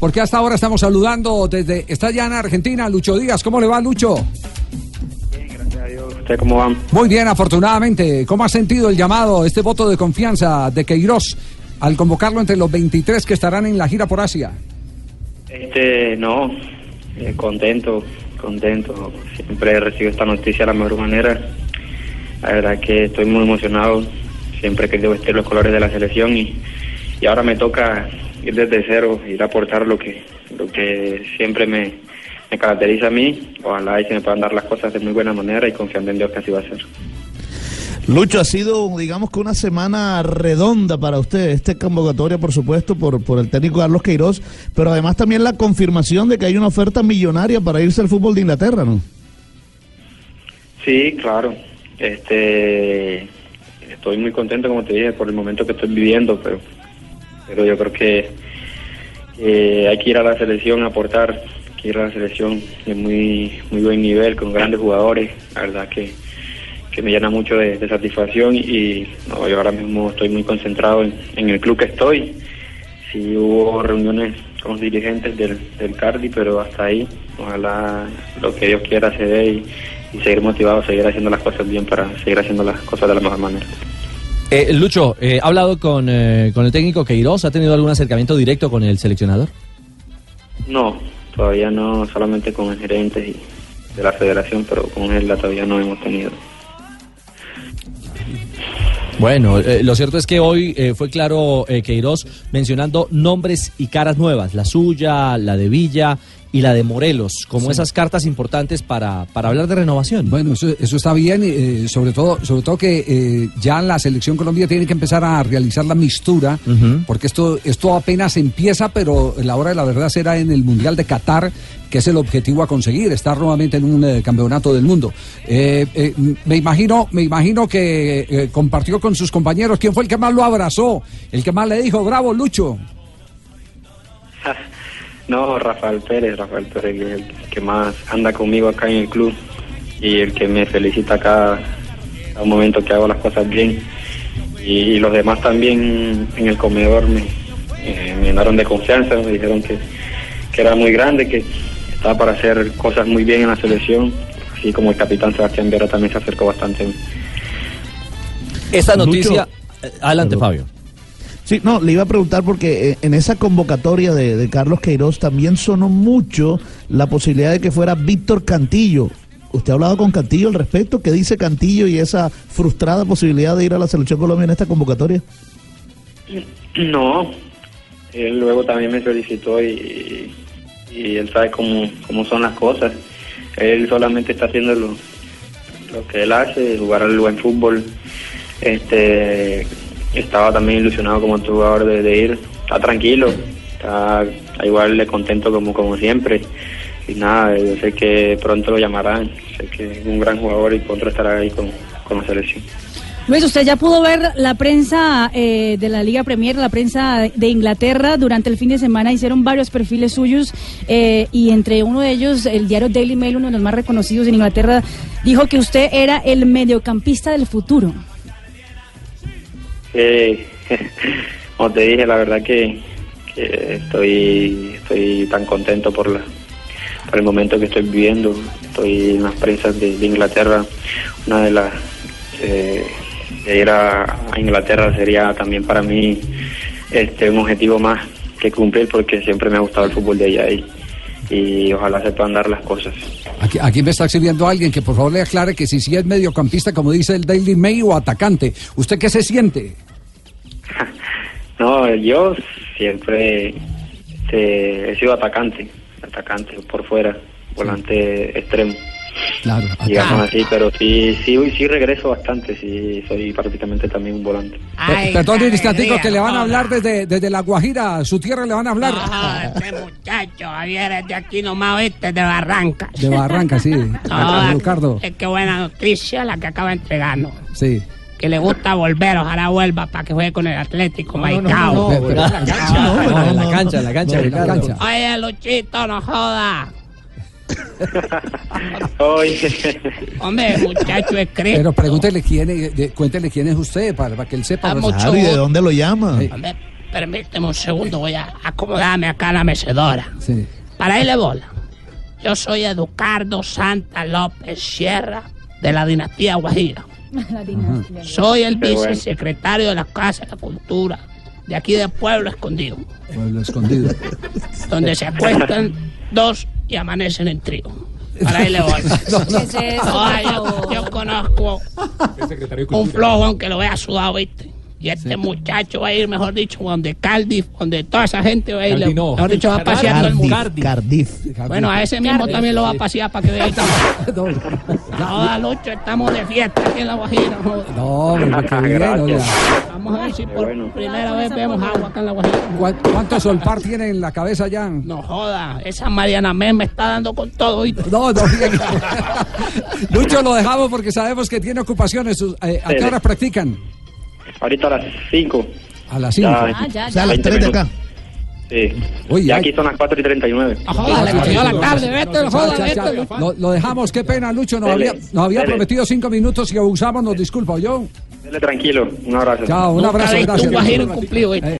Porque hasta ahora estamos saludando desde. Está ya en Argentina, Lucho Díaz. ¿Cómo le va, Lucho? Bien, gracias a Dios. ¿Usted cómo van? Muy bien, afortunadamente. ¿Cómo ha sentido el llamado, este voto de confianza de Queiroz al convocarlo entre los 23 que estarán en la gira por Asia? Este, no, eh, contento, contento. Siempre recibo esta noticia de la mejor manera. La verdad que estoy muy emocionado. Siempre he querido vestir los colores de la selección y, y ahora me toca ir desde cero, ir a aportar lo que, lo que siempre me, me caracteriza a mí. Ojalá y se me puedan dar las cosas de muy buena manera y confiando en Dios que así va a ser. Lucho, ha sido, digamos que una semana redonda para usted, esta convocatoria, por supuesto, por, por el técnico Carlos Queiroz, pero además también la confirmación de que hay una oferta millonaria para irse al fútbol de Inglaterra, ¿no? Sí, claro. Este, estoy muy contento, como te dije, por el momento que estoy viviendo, pero, pero yo creo que hay que ir a la selección aportar, hay que ir a la selección de muy, muy buen nivel, con grandes jugadores, la verdad que, que me llena mucho de, satisfacción y yo ahora mismo estoy muy concentrado en, en el club que estoy. Sí hubo reuniones con los dirigentes del, del Cardi, pero hasta ahí, ojalá lo que Dios quiera se dé y, y seguir motivado, seguir haciendo las cosas bien para seguir haciendo las cosas de la mejor manera. Eh, Lucho, eh, ¿ha hablado con, eh, con el técnico Queiroz? ¿Ha tenido algún acercamiento directo con el seleccionador? No, todavía no, solamente con el gerente y de la federación, pero con él todavía no hemos tenido. Bueno, eh, lo cierto es que hoy eh, fue claro eh, Queiroz mencionando nombres y caras nuevas, la suya, la de Villa y la de Morelos, como esas cartas importantes para, para hablar de renovación. Bueno, eso, eso está bien, eh, sobre todo, sobre todo que eh, ya la selección Colombia tiene que empezar a realizar la mistura, porque esto, esto apenas empieza, pero la hora de la verdad será en el Mundial de Qatar, que es el objetivo a conseguir, estar nuevamente en un eh, campeonato del mundo. Eh, eh, me imagino, me imagino que compartió con sus compañeros quién fue el que más lo abrazó, el que más le dijo, bravo, Lucho. No, Rafael Pérez, Rafael Pérez, que es el que más anda conmigo acá en el club y el que me felicita cada, cada momento que hago las cosas bien. Y, y los demás también en el comedor me, eh, me llenaron de confianza, me dijeron que, que era muy grande, que estaba para hacer cosas muy bien en la selección, así como el capitán Sebastián Viera también se acercó bastante a mí. Esta Lucho. noticia... eh, adelante, Perdón. Fabio. Sí, no, le iba a preguntar porque eh, en esa convocatoria de, Carlos Queiroz también sonó mucho la posibilidad de que fuera Víctor Cantillo. ¿Usted ha hablado con Cantillo al respecto? ¿Qué dice Cantillo y esa frustrada posibilidad de ir a la selección Colombia en esta convocatoria? No, él luego también me solicitó y, y él sabe cómo, cómo son las cosas. Él solamente está haciendo lo, lo que él hace, jugar al buen fútbol. Este, estaba también ilusionado como jugador de, ir. Está tranquilo, está igual de contento como, como siempre. Y nada, yo sé que pronto lo llamarán. Sé que es un gran jugador y pronto estará ahí con, con la selección. Luis, usted ya pudo ver la prensa eh, de la Liga Premier, la prensa de Inglaterra. Durante el fin de semana hicieron varios perfiles suyos eh, y entre uno de ellos, el diario Daily Mail, uno de los más reconocidos en Inglaterra, dijo que usted era el mediocampista del futuro. Eh, como te dije, la verdad que, que estoy, estoy tan contento por, la, por el momento que estoy viviendo. Estoy en las prensas de, Inglaterra. Una de las... eh, ir a, a Inglaterra sería también para mí este un objetivo más que cumplir porque siempre me ha gustado el fútbol de allá y, y ojalá se puedan dar las cosas. Aquí, aquí me está escribiendo alguien que por favor le aclare que si sí es mediocampista, como dice el Daily Mail, o atacante. ¿Usted qué se siente? No, yo siempre he sido atacante, atacante por fuera, volante extremo. Claro, digamos acá. así, pero sí, sí, sí regreso bastante, sí, soy prácticamente también un volante. Pe- Perdón un instantico que le van a hablar desde, desde La Guajira, su tierra le van a hablar. No, este muchacho, Javier, es de aquí nomás, viste, de Barranca. De Barranca, sí. No, Ricardo, es que buena noticia la que acaba de entregarnos. sí. Que le gusta volver, ojalá vuelva para que juegue con el Atlético Maicao. Pe- pe- No, en la cancha, en la cancha, en la Ricardo. cancha. Oye, Luchito, no joda. Oye, Hombre, muchacho es. Pero pregúntele quién es, de- cuéntele quién es usted para, para que él sepa. Claro, ¿y de dónde lo llama? Sí. Hombre, permíteme un segundo, voy a acomodarme acá en la mecedora. Sí. Para irle bola. Yo soy Educardo Santa López Sierra de la dinastía Guajira. La dinastía. Soy el Qué bueno. vicesecretario de la Casa de la Cultura de aquí de Pueblo Escondido, Pueblo escondido. donde se acuestan dos y amanecen en trío. Para irle bola. ¿Qué es eso, Ay, por yo, yo conozco un flojo aunque lo vea sudado, ¿viste? Y este muchacho va a ir, mejor dicho, donde Cardiff, donde toda esa gente va a ir. No. Mejor dicho, va a pasear todo el mundo. Cardiff. Cardiff. Bueno, a ese mismo también lo va a pasear para que vea. No, Lucho, estamos de fiesta aquí en La Guajira. no, pero qué bien, Gracias. oiga. Vamos a ver si por bueno. primera vez vemos agua acá en La Guajira. ¿Cuán- ¿Cuánto solpar tiene en la cabeza ya? No joda, esa Mariana Men me está dando con todo, ¿viste? No, no. Lucho, lo dejamos porque sabemos que tiene ocupaciones. Eh, ¿A qué Sí. hora practican? Ahorita a las 5. A las 5. Ya. Ah, ya, O sea, a ya. las 20 3 de acá. Sí. Uy, y ay. aquí son las 4 y 39. No joda, le cogió la tarde, vete, no joda, Ya, ya, vete. ya. Lo, dejamos, qué pena, Lucho. Nos Dele, había, nos había dele. prometido cinco minutos y abusamos, nos disculpa, yo. Dele tranquilo, un abrazo. Chao, un Nunca abrazo, gracias. un ¿viste? Eh,